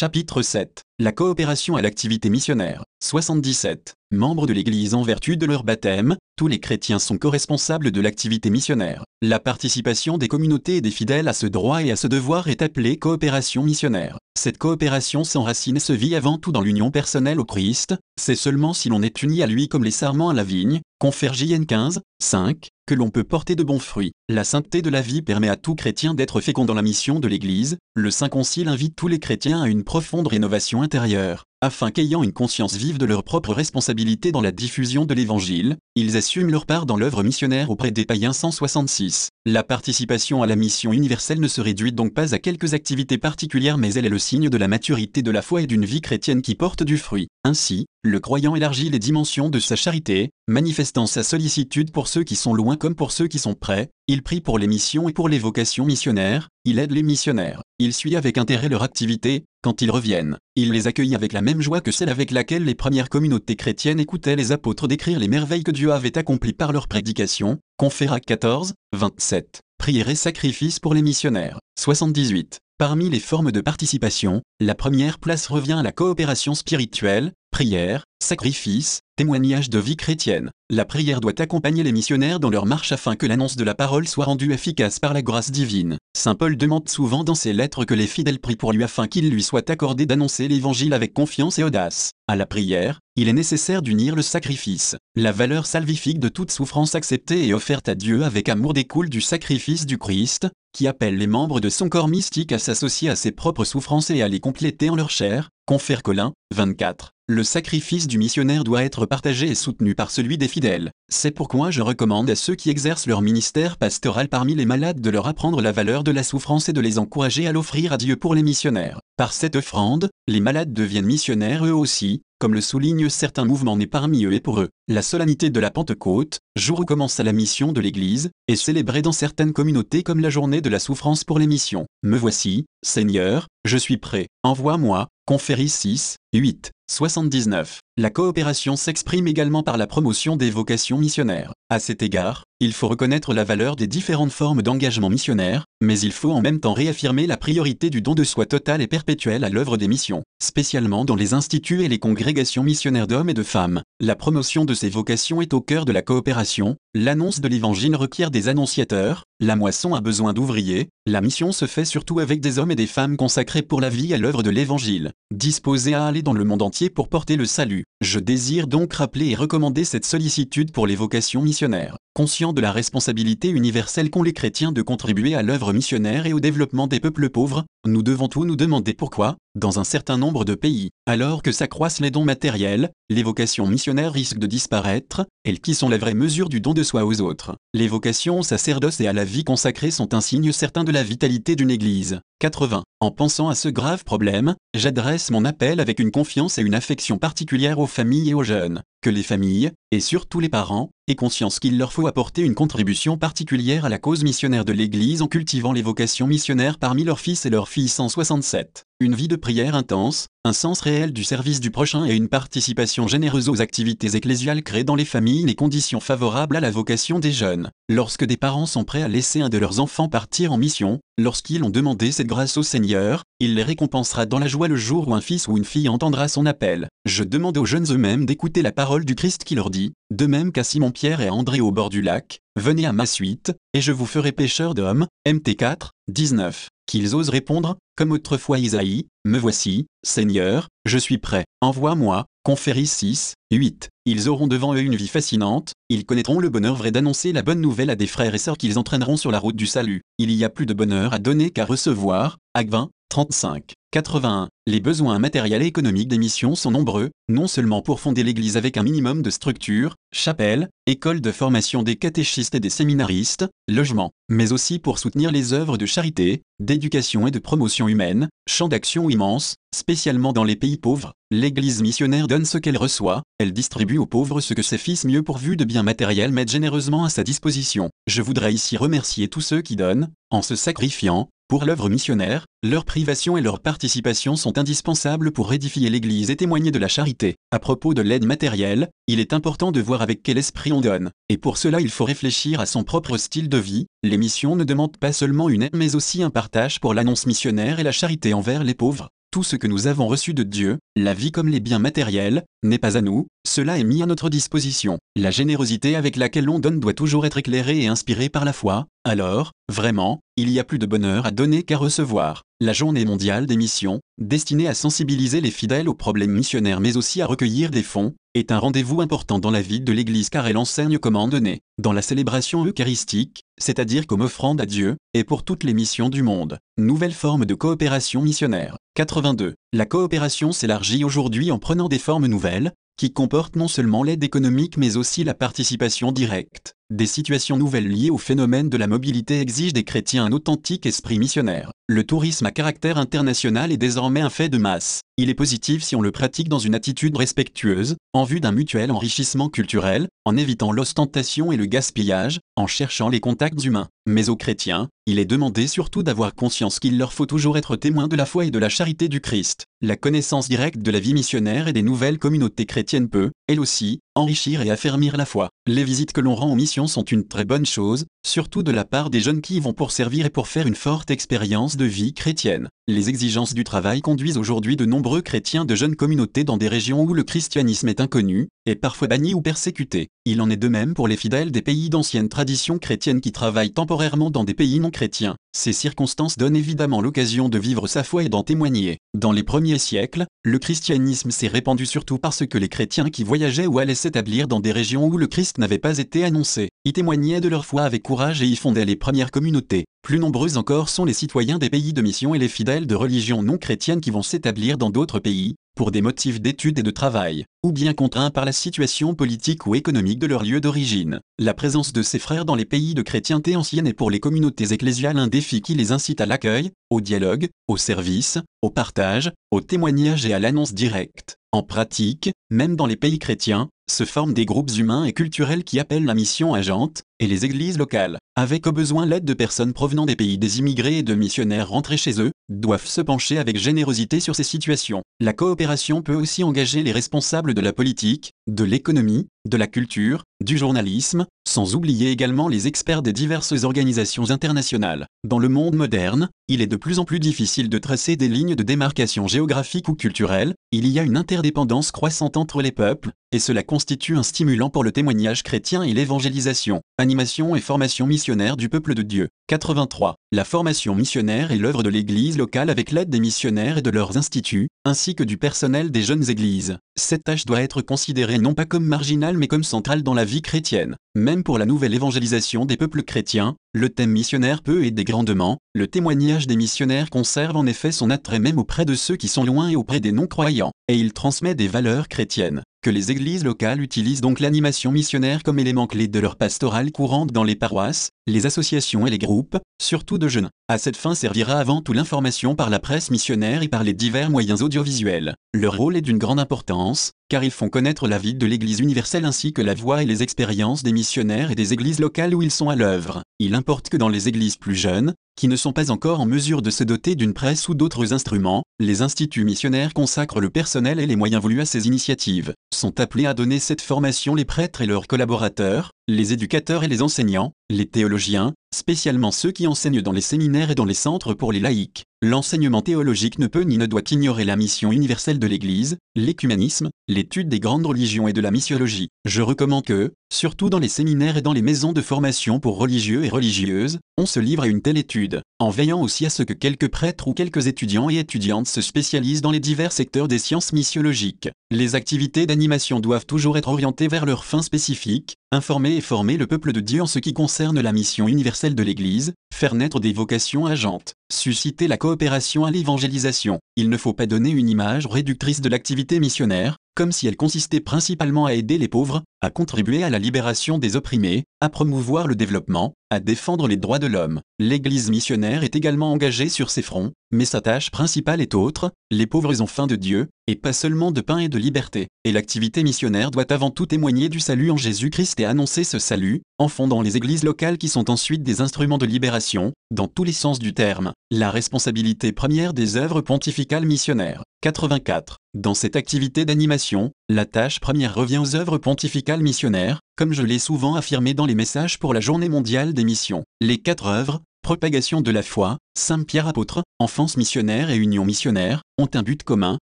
Chapitre 7. La coopération à l'activité missionnaire. 77. Membres de l'Église en vertu de leur baptême, tous les chrétiens sont co-responsables de l'activité missionnaire. La participation des communautés et des fidèles à ce droit et à ce devoir est appelée coopération missionnaire. Cette coopération s'enracine et se vit avant tout dans l'union personnelle au Christ, c'est seulement si l'on est uni à lui comme les sarments à la vigne, confère JN 15, 5, que l'on peut porter de bons fruits. La sainteté de la vie permet à tout chrétien d'être fécond dans la mission de l'Église. Le Saint Concile invite tous les chrétiens à une profonde rénovation intérieure, afin qu'ayant une conscience vive de leur propre responsabilité dans la diffusion de l'Évangile, ils assument leur part dans l'œuvre missionnaire auprès des païens 166. La participation à la mission universelle ne se réduit donc pas à quelques activités particulières mais elle est le signe de la maturité de la foi et d'une vie chrétienne qui porte du fruit. Ainsi, le croyant élargit les dimensions de sa charité, manifestant sa sollicitude pour ceux qui sont loin comme pour ceux qui sont près, il prie pour les missions et pour les vocations missionnaires, il aide les missionnaires, il suit avec intérêt leur activité, quand ils reviennent, il les accueille avec la joie que celle avec laquelle les premières communautés chrétiennes écoutaient les apôtres décrire les merveilles que Dieu avait accomplies par leur prédication, Conféra 14, 27. Prière et sacrifice pour les missionnaires. 78. Parmi les formes de participation, la première place revient à la coopération spirituelle, prière, sacrifice, témoignage de vie chrétienne. La prière doit accompagner les missionnaires dans leur marche afin que l'annonce de la parole soit rendue efficace par la grâce divine. Saint Paul demande souvent dans ses lettres que les fidèles prient pour lui afin qu'il lui soit accordé d'annoncer l'évangile avec confiance et audace. À la prière, il est nécessaire d'unir le sacrifice. La valeur salvifique de toute souffrance acceptée et offerte à Dieu avec amour découle du sacrifice du Christ, qui appelle les membres de son corps mystique à s'associer à ses propres souffrances et à les compléter en leur chair. Confère Colin, 24. Le sacrifice du missionnaire doit être partagé et soutenu par celui des fidèles. C'est pourquoi je recommande à ceux qui exercent leur ministère pastoral parmi les malades de leur apprendre la valeur de la souffrance et de les encourager à l'offrir à Dieu pour les missionnaires. Par cette offrande, les malades deviennent missionnaires eux aussi, comme le soulignent certains mouvements nés parmi eux et pour eux. La solennité de la Pentecôte, jour où commence la mission de l'Église, est célébrée dans certaines communautés comme la journée de la souffrance pour les missions. Me voici, Seigneur, je suis prêt, envoie-moi, Conférie 6, 8, 79. La coopération s'exprime également par la promotion des vocations missionnaires. À cet égard, il faut reconnaître la valeur des différentes formes d'engagement missionnaire, mais il faut en même temps réaffirmer la priorité du don de soi total et perpétuel à l'œuvre des missions, spécialement dans les instituts et les congrégations missionnaires d'hommes et de femmes. La promotion de ces vocations est au cœur de la coopération, l'annonce de l'évangile requiert des annonciateurs, la moisson a besoin d'ouvriers, la mission se fait surtout avec des hommes et des femmes consacrés pour la vie à l'œuvre de l'évangile, disposés à aller dans le monde entier pour porter le salut. Je désire donc rappeler et recommander cette sollicitude pour les vocations missionnaires. Conscient de la responsabilité universelle qu'ont les chrétiens de contribuer à l'œuvre missionnaire et au développement des peuples pauvres, nous devons tous nous demander pourquoi, dans un certain nombre de pays, alors que s'accroissent les dons matériels, les vocations missionnaires risquent de disparaître, elles qui sont la vraie mesure du don de soi aux autres. Les vocations au sacerdoce et à la vie consacrée sont un signe certain de la vitalité d'une Église. 80. En pensant à ce grave problème, j'adresse mon appel avec une confiance et une affection particulière aux familles et aux jeunes. Que les familles, et surtout les parents, aient conscience qu'il leur faut apporter une contribution particulière à la cause missionnaire de l'Église en cultivant les vocations missionnaires parmi leurs fils et leurs filles 167. Une vie de prière intense, un sens réel du service du prochain et une participation généreuse aux activités ecclésiales créent dans les familles les conditions favorables à la vocation des jeunes. Lorsque des parents sont prêts à laisser un de leurs enfants partir en mission, lorsqu'ils ont demandé cette grâce au Seigneur, il les récompensera dans la joie le jour où un fils ou une fille entendra son appel. Je demande aux jeunes eux-mêmes d'écouter la parole du Christ qui leur dit, de même qu'à Simon-Pierre et André au bord du lac, venez à ma suite, et je vous ferai pêcheurs d'hommes. MT 4, 19 qu'ils osent répondre, comme autrefois Isaïe, Me voici, Seigneur, je suis prêt, envoie-moi, Conférie 6, 8. Ils auront devant eux une vie fascinante, ils connaîtront le bonheur vrai d'annoncer la bonne nouvelle à des frères et sœurs qu'ils entraîneront sur la route du salut. Il y a plus de bonheur à donner qu'à recevoir, Acte 20, 35. 81. Les besoins matériels et économiques des missions sont nombreux, non seulement pour fonder l'Église avec un minimum de structure, chapelle, école de formation des catéchistes et des séminaristes, logement, mais aussi pour soutenir les œuvres de charité, d'éducation et de promotion humaine, champ d'action immense, spécialement dans les pays pauvres. L'Église missionnaire donne ce qu'elle reçoit, elle distribue aux pauvres ce que ses fils mieux pourvus de biens matériels mettent généreusement à sa disposition. Je voudrais ici remercier tous ceux qui donnent, en se sacrifiant, pour l'œuvre missionnaire, leur privation et leur participation sont indispensables pour édifier l'Église et témoigner de la charité. À propos de l'aide matérielle, il est important de voir avec quel esprit on donne. Et pour cela il faut réfléchir à son propre style de vie. Les missions ne demandent pas seulement une aide mais aussi un partage pour l'annonce missionnaire et la charité envers les pauvres. Tout ce que nous avons reçu de Dieu, la vie comme les biens matériels, n'est pas à nous, cela est mis à notre disposition. La générosité avec laquelle on donne doit toujours être éclairée et inspirée par la foi, alors, vraiment, il y a plus de bonheur à donner qu'à recevoir. La journée mondiale des missions, destinée à sensibiliser les fidèles aux problèmes missionnaires mais aussi à recueillir des fonds, est un rendez-vous important dans la vie de l'Église car elle enseigne comment donner, dans la célébration eucharistique, c'est-à-dire comme offrande à Dieu, et pour toutes les missions du monde. Nouvelle forme de coopération missionnaire. 82. La coopération s'élargit aujourd'hui en prenant des formes nouvelles, qui comportent non seulement l'aide économique mais aussi la participation directe. Des situations nouvelles liées au phénomène de la mobilité exigent des chrétiens un authentique esprit missionnaire. Le tourisme à caractère international est désormais un fait de masse. Il est positif si on le pratique dans une attitude respectueuse, en vue d'un mutuel enrichissement culturel, en évitant l'ostentation et le gaspillage, en cherchant les contacts humains. Mais aux chrétiens, il est demandé surtout d'avoir conscience qu'il leur faut toujours être témoins de la foi et de la charité du Christ. La connaissance directe de la vie missionnaire et des nouvelles communautés chrétiennes peut, elle aussi, enrichir et affermir la foi. Les visites que l'on rend aux missions sont une très bonne chose, surtout de la part des jeunes qui y vont pour servir et pour faire une forte expérience de vie chrétienne. Les exigences du travail conduisent aujourd'hui de nombreux chrétiens de jeunes communautés dans des régions où le christianisme est inconnu, et parfois banni ou persécuté. Il en est de même pour les fidèles des pays d'ancienne tradition chrétienne qui travaillent temporairement dans des pays non chrétiens. Ces circonstances donnent évidemment l'occasion de vivre sa foi et d'en témoigner. Dans les premiers siècles, le christianisme s'est répandu surtout parce que les chrétiens qui voyageaient ou allaient s'établir dans des régions où le Christ n'avait pas été annoncé, y témoignaient de leur foi avec courage et y fondaient les premières communautés. Plus nombreux encore sont les citoyens des pays de mission et les fidèles de religions non chrétiennes qui vont s'établir dans d'autres pays, pour des motifs d'études et de travail, ou bien contraints par la situation politique ou économique de leur lieu d'origine. La présence de ces frères dans les pays de chrétienté ancienne est pour les communautés ecclésiales un défi qui les incite à l'accueil, au dialogue, au service, au partage, au témoignage et à l'annonce directe. En pratique, même dans les pays chrétiens, se forment des groupes humains et culturels qui appellent la mission agente, et les églises locales, avec au besoin l'aide de personnes provenant des pays des immigrés et de missionnaires rentrés chez eux, doivent se pencher avec générosité sur ces situations. La coopération peut aussi engager les responsables de la politique, de l'économie, de la culture, du journalisme, sans oublier également les experts des diverses organisations internationales. Dans le monde moderne, il est de plus en plus difficile de tracer des lignes de démarcation géographique ou culturelle, il y a une interdépendance croissante entre les peuples, et cela constitue un stimulant pour le témoignage chrétien et l'évangélisation. Animation et formation missionnaire du peuple de Dieu. 83. La formation missionnaire est l'œuvre de l'Église locale avec l'aide des missionnaires et de leurs instituts, ainsi que du personnel des jeunes églises. Cette tâche doit être considérée non pas comme marginale mais comme centrale dans la vie chrétienne. Même pour la nouvelle évangélisation des peuples chrétiens, le thème missionnaire peut aider grandement, le témoignage des missionnaires conserve en effet son attrait même auprès de ceux qui sont loin et auprès des non-croyants, et il transmet des valeurs chrétiennes que les églises locales utilisent donc l'animation missionnaire comme élément clé de leur pastorale courante dans les paroisses, les associations et les groupes, surtout de jeunes. À cette fin servira avant tout l'information par la presse missionnaire et par les divers moyens audiovisuels. Leur rôle est d'une grande importance, car ils font connaître la vie de l'Église universelle ainsi que la voix et les expériences des missionnaires et des églises locales où ils sont à l'œuvre. Il importe que dans les églises plus jeunes, qui ne sont pas encore en mesure de se doter d'une presse ou d'autres instruments, les instituts missionnaires consacrent le personnel et les moyens voulus à ces initiatives. Sont appelés à donner cette formation les prêtres et leurs collaborateurs, les éducateurs et les enseignants, les théologiens, spécialement ceux qui enseignent dans les séminaires et dans les centres pour les laïcs. L'enseignement théologique ne peut ni ne doit ignorer la mission universelle de l'Église, l'écuménisme, l'étude des grandes religions et de la missiologie. Je recommande que, surtout dans les séminaires et dans les maisons de formation pour religieux et religieuses, on se livre à une telle étude, en veillant aussi à ce que quelques prêtres ou quelques étudiants et étudiantes se spécialisent dans les divers secteurs des sciences missiologiques. Les activités d'animation doivent toujours être orientées vers leurs fins spécifiques, informer et former le peuple de Dieu en ce qui concerne la mission universelle de l'Église, faire naître des vocations agentes, susciter la coopération à l'évangélisation. Il ne faut pas donner une image réductrice de l'activité missionnaire, comme si elle consistait principalement à aider les pauvres, à contribuer à la libération des opprimés, à promouvoir le développement, à défendre les droits de l'homme. L'Église missionnaire est également engagée sur ces fronts, mais sa tâche principale est autre, les pauvres ont faim de Dieu, et pas seulement de pain et de liberté. Et l'activité missionnaire doit avant tout témoigner du salut en Jésus-Christ et annoncer ce salut, en fondant les églises locales qui sont ensuite des instruments de libération, dans tous les sens du terme. La responsabilité première des œuvres pontificales missionnaires. 84. Dans cette activité d'animation, la tâche première revient aux œuvres pontificales missionnaires, comme je l'ai souvent affirmé dans les messages pour la journée mondiale des missions. Les quatre œuvres, propagation de la foi, Saint-Pierre apôtre, enfance missionnaire et union missionnaire, ont un but commun,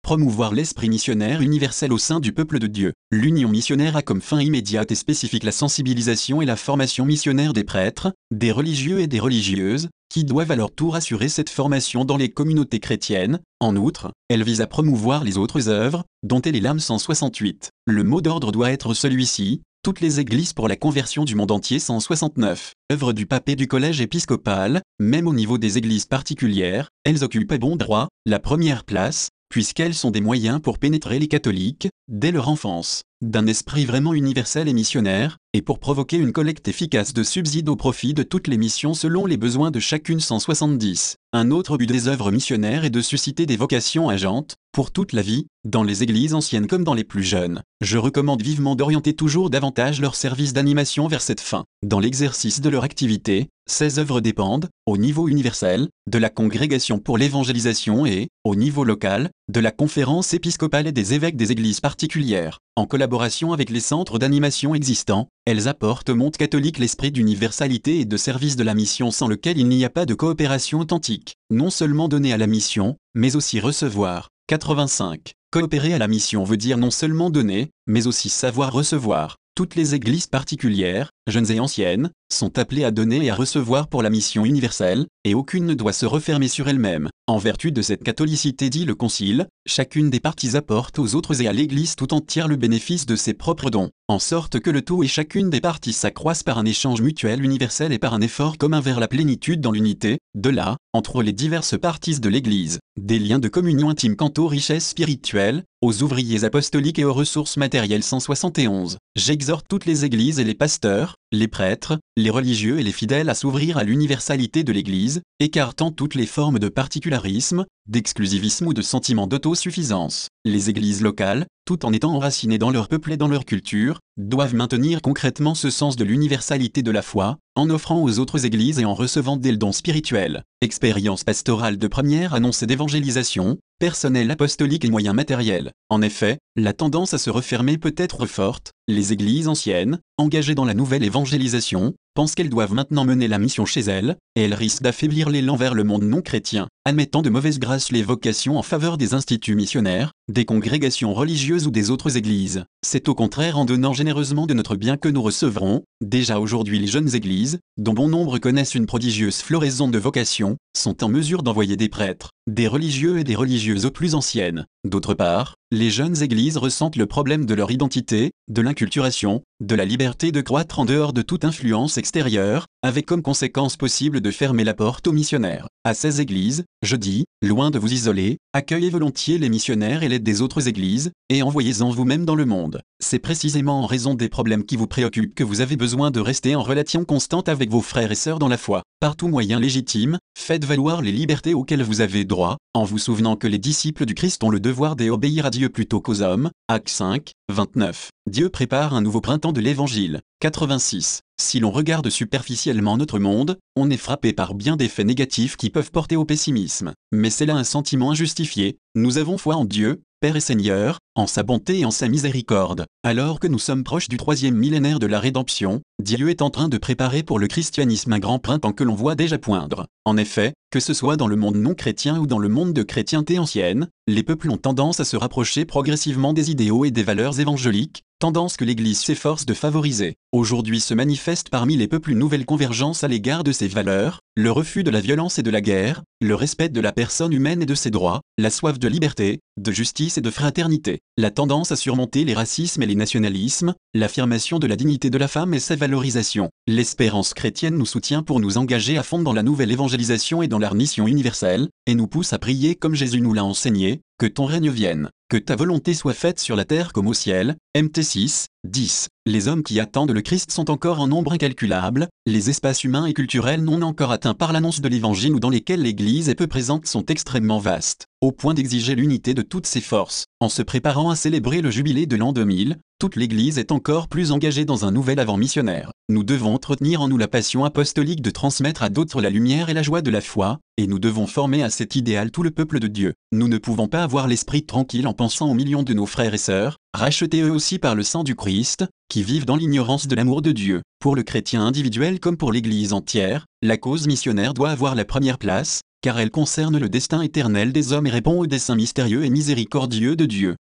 promouvoir l'esprit missionnaire universel au sein du peuple de Dieu. L'union missionnaire a comme fin immédiate et spécifique la sensibilisation et la formation missionnaire des prêtres, des religieux et des religieuses, qui doivent à leur tour assurer cette formation dans les communautés chrétiennes. En outre, elle vise à promouvoir les autres œuvres, dont elle est l'âme 168. Le mot d'ordre doit être celui-ci, toutes les églises pour la conversion du monde entier 169. Œuvre du pape et du collège épiscopal, même au niveau des églises particulières, elles occupent à bon droit la première place, puisqu'elles sont des moyens pour pénétrer les catholiques, dès leur enfance, d'un esprit vraiment universel et missionnaire, et pour provoquer une collecte efficace de subsides au profit de toutes les missions selon les besoins de chacune 170. Un autre but des œuvres missionnaires est de susciter des vocations agentes, pour toute la vie, dans les églises anciennes comme dans les plus jeunes. Je recommande vivement d'orienter toujours davantage leur service d'animation vers cette fin. Dans l'exercice de leur activité, ces œuvres dépendent, au niveau universel, de la congrégation pour l'évangélisation et, au niveau local, de la conférence épiscopale et des évêques des églises particulières. En collaboration avec les centres d'animation existants, elles apportent au monde catholique l'esprit d'universalité et de service de la mission sans lequel il n'y a pas de coopération authentique. Non seulement donner à la mission, mais aussi recevoir. 85. Coopérer à la mission veut dire non seulement donner, mais aussi savoir recevoir. Toutes les églises particulières, jeunes et anciennes, sont appelées à donner et à recevoir pour la mission universelle, et aucune ne doit se refermer sur elle-même. En vertu de cette catholicité dit le Concile, chacune des parties apporte aux autres et à l'Église tout entière le bénéfice de ses propres dons, en sorte que le tout et chacune des parties s'accroissent par un échange mutuel universel et par un effort commun vers la plénitude dans l'unité, de là, entre les diverses parties de l'Église, des liens de communion intime quant aux richesses spirituelles, aux ouvriers apostoliques et aux ressources matérielles 171. J'exhorte toutes les églises et les pasteurs, les prêtres, les religieux et les fidèles à s'ouvrir à l'universalité de l'Église, écartant toutes les formes de particularisme, d'exclusivisme ou de sentiment d'autosuffisance. Les églises locales, tout en étant enracinées dans leur peuple et dans leur culture, doivent maintenir concrètement ce sens de l'universalité de la foi, en offrant aux autres églises et en recevant des dons spirituels. Expérience pastorale de première annonce d'évangélisation, personnel apostolique et moyens matériels. En effet, la tendance à se refermer peut être forte, les églises anciennes, engagées dans la nouvelle évangélisation, pensent qu'elles doivent maintenant mener la mission chez elles, et elles risquent d'affaiblir l'élan vers le monde non chrétien, admettant de mauvaise grâce les vocations en faveur des instituts missionnaires, des congrégations religieuses ou des autres églises. C'est au contraire en donnant généreusement de notre bien que nous recevrons, déjà aujourd'hui les jeunes églises, dont bon nombre connaissent une prodigieuse floraison de vocations, sont en mesure d'envoyer des prêtres, des religieux et des religieuses aux plus anciennes. D'autre part, les jeunes églises ressentent le problème de leur identité, de l'inculturation, de la liberté de croître en dehors de toute influence extérieure, avec comme conséquence possible de fermer la porte aux missionnaires. À ces églises, je dis, loin de vous isoler, accueillez volontiers les missionnaires et l'aide des autres églises, et envoyez-en vous-même dans le monde. C'est précisément en raison des problèmes qui vous préoccupent que vous avez besoin de rester en relation constante avec vos frères et sœurs dans la foi. Par tout moyen légitime, faites valoir les libertés auxquelles vous avez droit, en vous souvenant que les disciples du Christ ont le devoir d'obéir à Dieu plutôt qu'aux hommes. Acte 5, 29. Dieu prépare un nouveau printemps de l'Évangile. 86. Si l'on regarde superficiellement notre monde, on est frappé par bien des faits négatifs qui peuvent porter au pessimisme. Mais c'est là un sentiment injustifié. Nous avons foi en Dieu, Père et Seigneur, en sa bonté et en sa miséricorde. Alors que nous sommes proches du troisième millénaire de la rédemption, Dieu est en train de préparer pour le christianisme un grand printemps que l'on voit déjà poindre. En effet, que ce soit dans le monde non chrétien ou dans le monde de chrétienté ancienne, les peuples ont tendance à se rapprocher progressivement des idéaux et des valeurs évangéliques, tendance que l'Église s'efforce de favoriser. Aujourd'hui se manifeste parmi les peuples une nouvelle convergence à l'égard de ces valeurs, le refus de la violence et de la guerre, le respect de la personne humaine et de ses droits, la soif de liberté, de justice et de fraternité, la tendance à surmonter les racismes et les nationalismes, l'affirmation de la dignité de la femme et sa valorisation. L'espérance chrétienne nous soutient pour nous engager à fond dans la nouvelle évangélisation et dans la mission universelle, et nous pousse à prier comme Jésus nous l'a enseigné, que ton règne vienne, que ta volonté soit faite sur la terre comme au ciel. MT 6, 10. Les hommes qui attendent le Christ sont encore en nombre incalculable, les espaces humains et culturels non encore atteints par l'annonce de l'Évangile ou dans lesquels l'Église est peu présente sont extrêmement vastes, au point d'exiger l'unité de toutes ses forces. En se préparant à célébrer le jubilé de l'an 2000, toute l'Église est encore plus engagée dans un nouvel avant missionnaire. Nous devons entretenir en nous la passion apostolique de transmettre à d'autres la lumière et la joie de la foi, et nous devons former à cet idéal tout le peuple de Dieu. Nous ne pouvons pas avoir l'esprit tranquille en pensant aux millions de nos frères et sœurs, rachetés eux aussi par le sang du Christ, qui vivent dans l'ignorance de l'amour de Dieu. Pour le chrétien individuel comme pour l'Église entière, la cause missionnaire doit avoir la première place, car elle concerne le destin éternel des hommes et répond au dessein mystérieux et miséricordieux de Dieu.